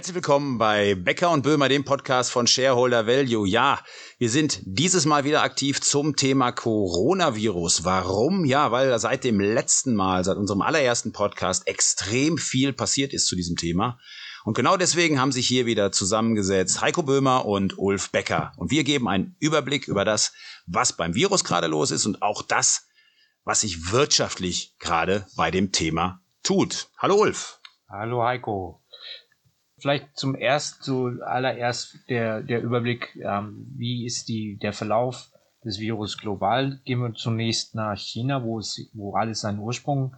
Herzlich willkommen bei Becker und Böhmer, dem Podcast von Shareholder Value. Ja, wir sind dieses Mal wieder aktiv zum Thema Coronavirus. Warum? Ja, weil seit dem letzten Mal, seit unserem allerersten Podcast extrem viel passiert ist zu diesem Thema. Und genau deswegen haben sich hier wieder zusammengesetzt Heiko Böhmer und Ulf Becker. Und wir geben einen Überblick über das, was beim Virus gerade los ist und auch das, was sich wirtschaftlich gerade bei dem Thema tut. Hallo Ulf. Hallo Heiko. Vielleicht zum erst zuallererst der, der Überblick, ähm, wie ist die, der Verlauf des Virus global. Gehen wir zunächst nach China, wo es, wo alles seinen Ursprung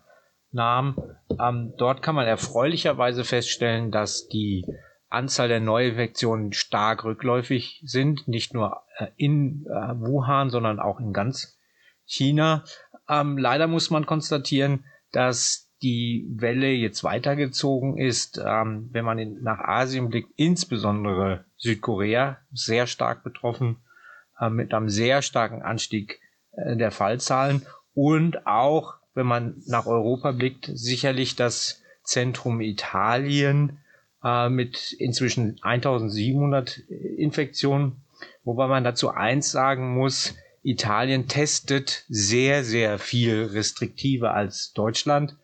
nahm. Ähm, dort kann man erfreulicherweise feststellen, dass die Anzahl der Neuinfektionen stark rückläufig sind, nicht nur äh, in äh, Wuhan, sondern auch in ganz China. Ähm, leider muss man konstatieren, dass die Welle jetzt weitergezogen ist, ähm, wenn man in, nach Asien blickt, insbesondere Südkorea, sehr stark betroffen, äh, mit einem sehr starken Anstieg äh, der Fallzahlen und auch, wenn man nach Europa blickt, sicherlich das Zentrum Italien äh, mit inzwischen 1700 Infektionen, wobei man dazu eins sagen muss, Italien testet sehr, sehr viel restriktiver als Deutschland.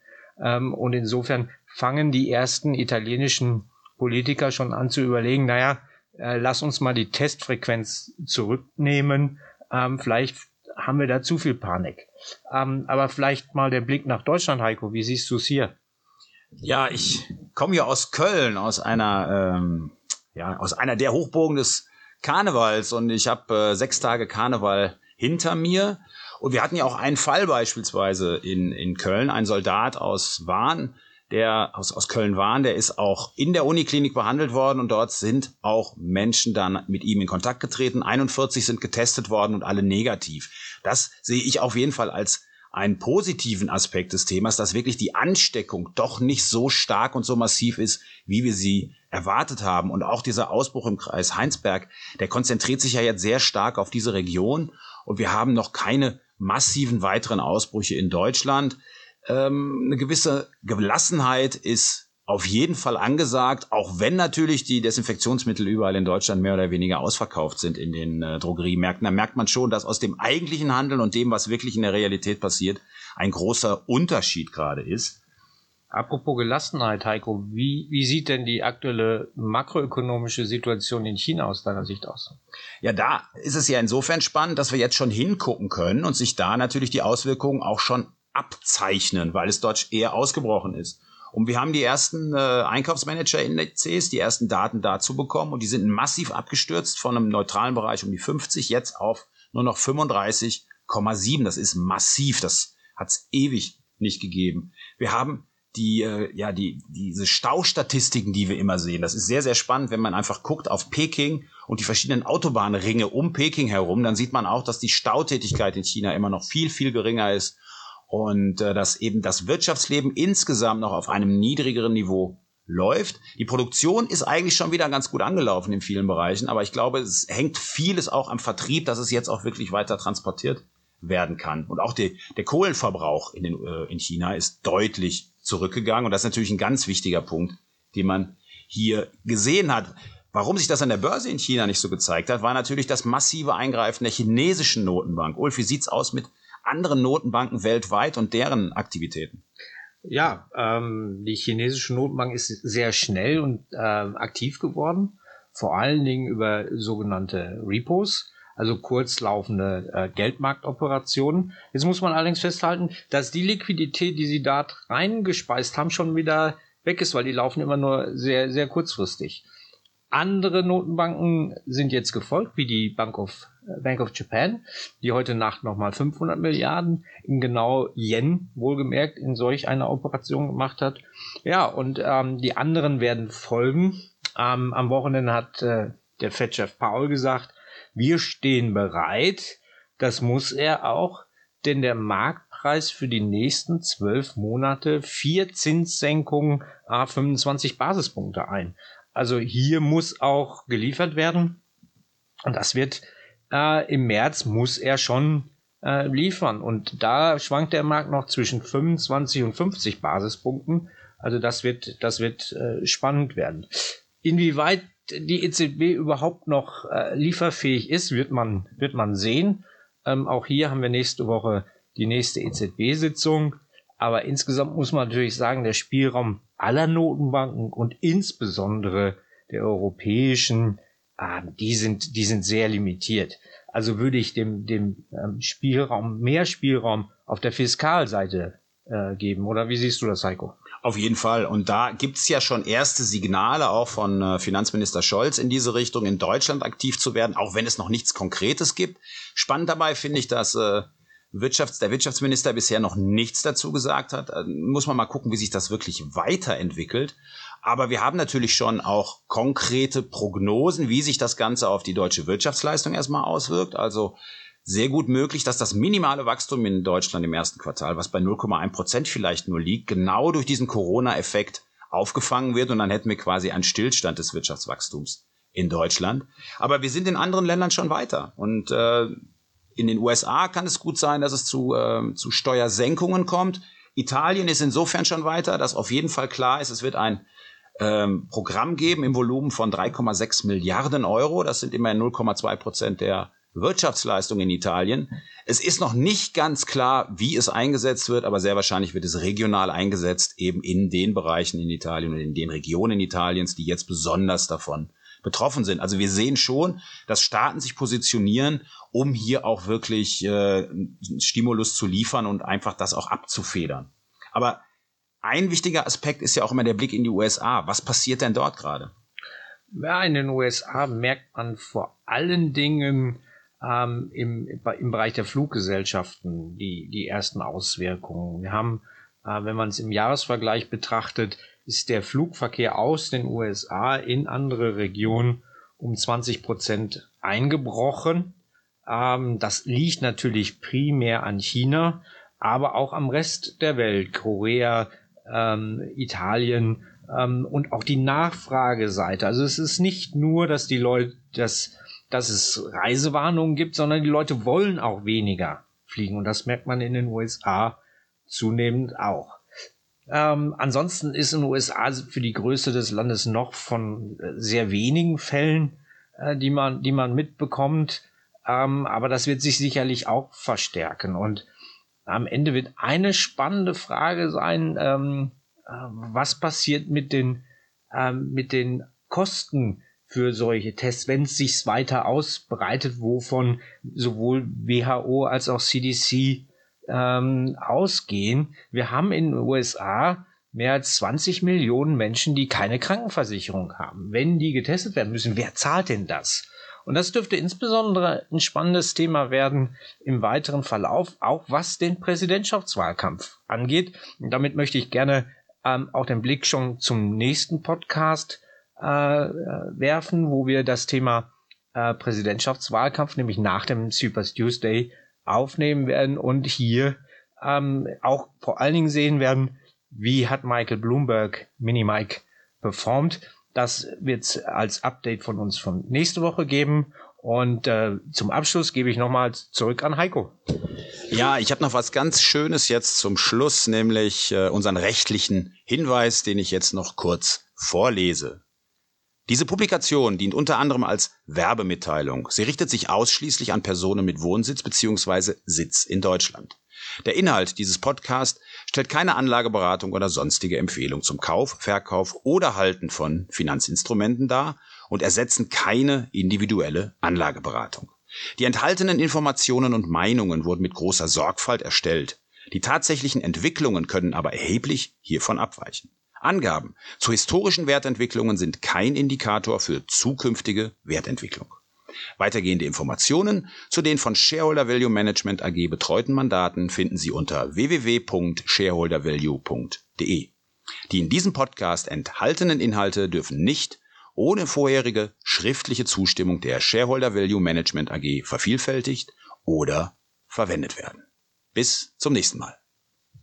Ähm, und insofern fangen die ersten italienischen Politiker schon an zu überlegen, naja, äh, lass uns mal die Testfrequenz zurücknehmen. Ähm, vielleicht haben wir da zu viel Panik. Ähm, aber vielleicht mal der Blick nach Deutschland, Heiko. Wie siehst du es hier? Ja, ich komme ja aus Köln, aus einer, ähm, ja, aus einer der Hochburgen des Karnevals und ich habe äh, sechs Tage Karneval hinter mir und wir hatten ja auch einen Fall beispielsweise in, in Köln, ein Soldat aus Wahn, der aus, aus Köln-Wahn, der ist auch in der Uniklinik behandelt worden und dort sind auch Menschen dann mit ihm in Kontakt getreten. 41 sind getestet worden und alle negativ. Das sehe ich auf jeden Fall als einen positiven Aspekt des Themas, dass wirklich die Ansteckung doch nicht so stark und so massiv ist, wie wir sie erwartet haben. Und auch dieser Ausbruch im Kreis Heinsberg, der konzentriert sich ja jetzt sehr stark auf diese Region. Und wir haben noch keine massiven weiteren Ausbrüche in Deutschland. Ähm, eine gewisse Gelassenheit ist auf jeden Fall angesagt, auch wenn natürlich die Desinfektionsmittel überall in Deutschland mehr oder weniger ausverkauft sind in den äh, Drogeriemärkten. Da merkt man schon, dass aus dem eigentlichen Handeln und dem, was wirklich in der Realität passiert, ein großer Unterschied gerade ist. Apropos Gelassenheit, Heiko, wie, wie sieht denn die aktuelle makroökonomische Situation in China aus deiner Sicht aus? Ja, da ist es ja insofern spannend, dass wir jetzt schon hingucken können und sich da natürlich die Auswirkungen auch schon abzeichnen, weil es dort eher ausgebrochen ist. Und wir haben die ersten äh, Einkaufsmanager-Indizes, die ersten Daten dazu bekommen und die sind massiv abgestürzt von einem neutralen Bereich um die 50 jetzt auf nur noch 35,7. Das ist massiv. Das hat es ewig nicht gegeben. Wir haben die, äh, ja, die, diese Staustatistiken, die wir immer sehen. Das ist sehr, sehr spannend, wenn man einfach guckt auf Peking und die verschiedenen Autobahnringe um Peking herum, dann sieht man auch, dass die Stautätigkeit in China immer noch viel, viel geringer ist und äh, dass eben das Wirtschaftsleben insgesamt noch auf einem niedrigeren Niveau läuft. Die Produktion ist eigentlich schon wieder ganz gut angelaufen in vielen Bereichen, aber ich glaube, es hängt vieles auch am Vertrieb, dass es jetzt auch wirklich weiter transportiert werden kann. Und auch die, der Kohlenverbrauch in, den, äh, in China ist deutlich zurückgegangen. Und das ist natürlich ein ganz wichtiger Punkt, den man hier gesehen hat. Warum sich das an der Börse in China nicht so gezeigt hat, war natürlich das massive Eingreifen der chinesischen Notenbank. Ulf, wie sieht's aus mit anderen Notenbanken weltweit und deren Aktivitäten? Ja, ähm, die chinesische Notenbank ist sehr schnell und äh, aktiv geworden, vor allen Dingen über sogenannte Repos also kurzlaufende äh, Geldmarktoperationen. Jetzt muss man allerdings festhalten, dass die Liquidität, die sie da reingespeist haben, schon wieder weg ist, weil die laufen immer nur sehr, sehr kurzfristig. Andere Notenbanken sind jetzt gefolgt, wie die Bank of, Bank of Japan, die heute Nacht nochmal 500 Milliarden in genau Yen, wohlgemerkt, in solch einer Operation gemacht hat. Ja, und ähm, die anderen werden folgen. Ähm, am Wochenende hat äh, der Fed-Chef Paul gesagt, wir stehen bereit. Das muss er auch, denn der Marktpreis für die nächsten zwölf Monate vier Zinssenkungen a 25 Basispunkte ein. Also hier muss auch geliefert werden. Und das wird äh, im März muss er schon äh, liefern. Und da schwankt der Markt noch zwischen 25 und 50 Basispunkten. Also das wird, das wird äh, spannend werden. inwieweit die EZB überhaupt noch äh, lieferfähig ist, wird man, wird man sehen. Ähm, auch hier haben wir nächste Woche die nächste EZB-Sitzung. Aber insgesamt muss man natürlich sagen, der Spielraum aller Notenbanken und insbesondere der europäischen, äh, die sind, die sind sehr limitiert. Also würde ich dem, dem ähm, Spielraum, mehr Spielraum auf der Fiskalseite äh, geben. Oder wie siehst du das, Heiko? Auf jeden Fall. Und da gibt's ja schon erste Signale auch von äh, Finanzminister Scholz in diese Richtung, in Deutschland aktiv zu werden, auch wenn es noch nichts Konkretes gibt. Spannend dabei finde ich, dass äh, Wirtschafts-, der Wirtschaftsminister bisher noch nichts dazu gesagt hat. Äh, muss man mal gucken, wie sich das wirklich weiterentwickelt. Aber wir haben natürlich schon auch konkrete Prognosen, wie sich das Ganze auf die deutsche Wirtschaftsleistung erstmal auswirkt. Also sehr gut möglich, dass das minimale Wachstum in Deutschland im ersten Quartal, was bei 0,1 Prozent vielleicht nur liegt, genau durch diesen Corona-Effekt aufgefangen wird und dann hätten wir quasi einen Stillstand des Wirtschaftswachstums in Deutschland. Aber wir sind in anderen Ländern schon weiter und äh, in den USA kann es gut sein, dass es zu, äh, zu Steuersenkungen kommt. Italien ist insofern schon weiter, dass auf jeden Fall klar ist, es wird ein ähm, Programm geben im Volumen von 3,6 Milliarden Euro. Das sind immerhin 0,2 Prozent der Wirtschaftsleistung in Italien. Es ist noch nicht ganz klar, wie es eingesetzt wird, aber sehr wahrscheinlich wird es regional eingesetzt, eben in den Bereichen in Italien und in den Regionen Italiens, die jetzt besonders davon betroffen sind. Also wir sehen schon, dass Staaten sich positionieren, um hier auch wirklich äh, Stimulus zu liefern und einfach das auch abzufedern. Aber ein wichtiger Aspekt ist ja auch immer der Blick in die USA. Was passiert denn dort gerade? Ja, in den USA merkt man vor allen Dingen ähm, im, im Bereich der Fluggesellschaften die, die ersten Auswirkungen. Wir haben, äh, wenn man es im Jahresvergleich betrachtet, ist der Flugverkehr aus den USA in andere Regionen um 20 Prozent eingebrochen. Ähm, das liegt natürlich primär an China, aber auch am Rest der Welt, Korea, ähm, Italien ähm, und auch die Nachfrageseite. Also es ist nicht nur, dass die Leute, dass dass es Reisewarnungen gibt, sondern die Leute wollen auch weniger fliegen. Und das merkt man in den USA zunehmend auch. Ähm, ansonsten ist in den USA für die Größe des Landes noch von äh, sehr wenigen Fällen, äh, die man, die man mitbekommt. Ähm, aber das wird sich sicherlich auch verstärken. Und am Ende wird eine spannende Frage sein, ähm, äh, was passiert mit den, ähm, mit den Kosten für solche Tests, wenn es sich weiter ausbreitet, wovon sowohl WHO als auch CDC ähm, ausgehen. Wir haben in den USA mehr als 20 Millionen Menschen, die keine Krankenversicherung haben. Wenn die getestet werden müssen, wer zahlt denn das? Und das dürfte insbesondere ein spannendes Thema werden im weiteren Verlauf, auch was den Präsidentschaftswahlkampf angeht. Und damit möchte ich gerne ähm, auch den Blick schon zum nächsten Podcast äh, werfen, wo wir das Thema äh, Präsidentschaftswahlkampf, nämlich nach dem Super Tuesday, aufnehmen werden und hier ähm, auch vor allen Dingen sehen werden, wie hat Michael Bloomberg Mini Mike performt. Das wird es als Update von uns von nächste Woche geben. Und äh, zum Abschluss gebe ich nochmal zurück an Heiko. Ja, ich habe noch was ganz Schönes jetzt zum Schluss, nämlich äh, unseren rechtlichen Hinweis, den ich jetzt noch kurz vorlese. Diese Publikation dient unter anderem als Werbemitteilung. Sie richtet sich ausschließlich an Personen mit Wohnsitz bzw. Sitz in Deutschland. Der Inhalt dieses Podcasts stellt keine Anlageberatung oder sonstige Empfehlung zum Kauf, Verkauf oder Halten von Finanzinstrumenten dar und ersetzen keine individuelle Anlageberatung. Die enthaltenen Informationen und Meinungen wurden mit großer Sorgfalt erstellt. Die tatsächlichen Entwicklungen können aber erheblich hiervon abweichen. Angaben zu historischen Wertentwicklungen sind kein Indikator für zukünftige Wertentwicklung. Weitergehende Informationen zu den von Shareholder Value Management AG betreuten Mandaten finden Sie unter www.shareholdervalue.de. Die in diesem Podcast enthaltenen Inhalte dürfen nicht ohne vorherige schriftliche Zustimmung der Shareholder Value Management AG vervielfältigt oder verwendet werden. Bis zum nächsten Mal.